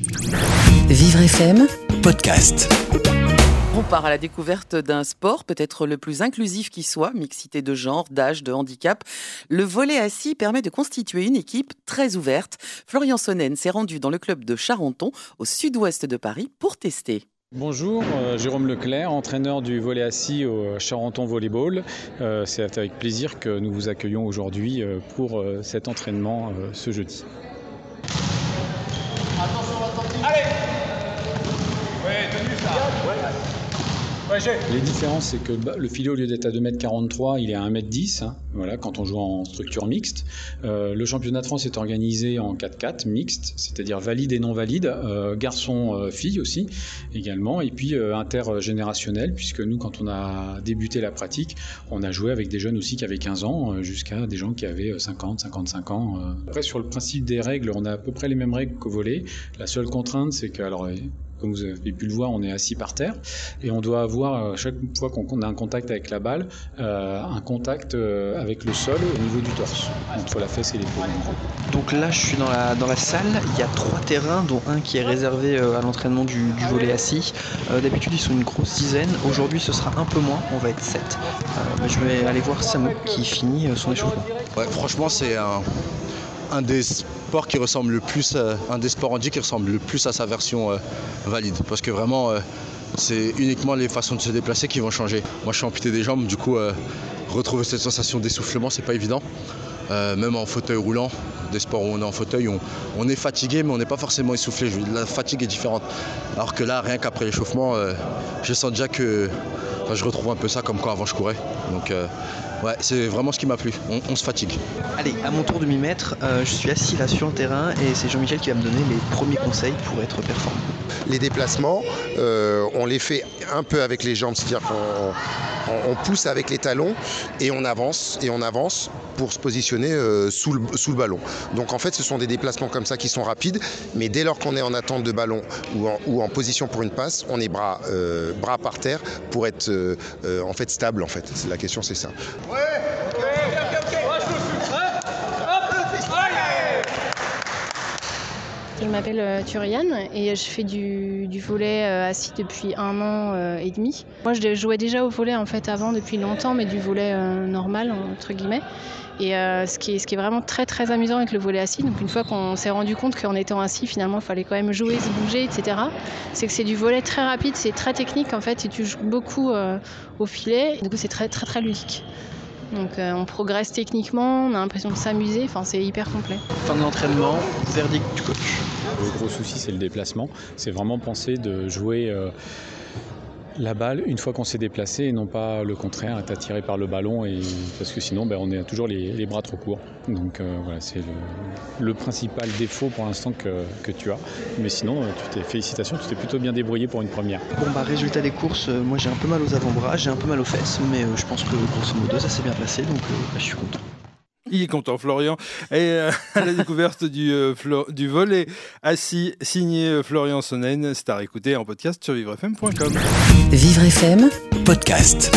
Vivre FM, podcast. On part à la découverte d'un sport peut-être le plus inclusif qui soit, mixité de genre, d'âge, de handicap. Le volet assis permet de constituer une équipe très ouverte. Florian Sonnen s'est rendu dans le club de Charenton, au sud-ouest de Paris, pour tester. Bonjour, euh, Jérôme Leclerc, entraîneur du volet assis au Charenton Volleyball. Euh, C'est avec plaisir que nous vous accueillons aujourd'hui euh, pour cet entraînement ce jeudi. Attention à la sortie. Allez Ouais, tenu ça. Les différences, c'est que le filet, au lieu d'être à 2m43, il est à 1m10, hein, voilà, quand on joue en structure mixte. Euh, le championnat de France est organisé en 4-4, mixte, c'est-à-dire valide et non valide, euh, garçon-fille aussi, également, et puis euh, intergénérationnel, puisque nous, quand on a débuté la pratique, on a joué avec des jeunes aussi qui avaient 15 ans, euh, jusqu'à des gens qui avaient 50, 55 ans. euh. Après, sur le principe des règles, on a à peu près les mêmes règles qu'au volet. La seule contrainte, c'est que, alors, comme vous avez pu le voir, on est assis par terre et on doit avoir, euh, chaque fois qu'on a un contact avec la balle, euh, un contact euh, avec le sol au niveau du torse, entre la fesse et l'épaule. Donc là, je suis dans la, dans la salle. Il y a trois terrains, dont un qui est réservé euh, à l'entraînement du, du volet assis. Euh, D'habitude, ils sont une grosse dizaine. Aujourd'hui, ce sera un peu moins. On va être sept. Euh, mais je vais aller voir Samu qui finit euh, son échauffement. Ouais, franchement, c'est un, un des qui ressemble le plus, un des sports handi qui ressemble le plus à sa version euh, valide. Parce que vraiment, euh, c'est uniquement les façons de se déplacer qui vont changer. Moi, je suis amputé des jambes, du coup, euh, retrouver cette sensation d'essoufflement, c'est pas évident. Euh, même en fauteuil roulant, des sports où on est en fauteuil, on, on est fatigué, mais on n'est pas forcément essoufflé. La fatigue est différente. Alors que là, rien qu'après l'échauffement, euh, je sens déjà que enfin, je retrouve un peu ça comme quand avant je courais. Donc, euh, ouais, c'est vraiment ce qui m'a plu. On- on se fatigue. Allez, à mon tour de m'y mettre, euh, je suis assis là sur le terrain et c'est Jean-Michel qui va me donner les premiers conseils pour être performant. Les déplacements, euh, on les fait un peu avec les jambes, c'est-à-dire qu'on on- on pousse avec les talons et on avance et on avance pour se positionner euh, sous, le, ballon. Donc en fait, ce sont des déplacements comme ça qui sont rapides, mais dès lors qu'on est en attente de ballon ou en, position pour une passe, on est bras, euh, bras par terre pour être euh, en fait stable. En fait, la question c'est ça. M'appelle euh, Turiane et je fais du, du volet euh, assis depuis un an euh, et demi. Moi, je jouais déjà au volet en fait avant depuis longtemps, mais du volet normal entre guillemets. Et ce, qui est, vraiment très très amusant avec le volet assis, donc une fois qu'on s'est rendu compte qu'en étant assis, finalement, il fallait quand même jouer, se bouger, etc. C'est que c'est du volet très rapide, c'est très technique en fait, et tu joues beaucoup au filet. Du coup, c'est très très très ludique. Donc euh, on progresse techniquement, on a l'impression de s'amuser, enfin c'est hyper complet. Fin de l'entraînement, verdict du coach. Le gros souci, c'est le déplacement. C'est vraiment penser de jouer euh, la balle une fois qu'on s'est déplacé et non pas le contraire, être attiré par le ballon, et, parce que sinon, ben, on a toujours les, bras trop courts. Donc euh, voilà, c'est le, principal défaut pour l'instant que, tu as. Mais sinon, euh, tu t'es, félicitations, tu t'es plutôt bien débrouillé pour une première. Bon bah résultat des courses, euh, moi j'ai un peu mal aux avant-bras, j'ai un peu mal aux fesses, mais je pense que grosso modo ça s'est bien passé, donc bah, je suis content. Il est content, Florian. Et euh, à la découverte du, euh, du volet assis, signé euh, Florian Sonnen. C'est à réécouter en podcast sur vivrefm.com. Vivre FM, Podcast.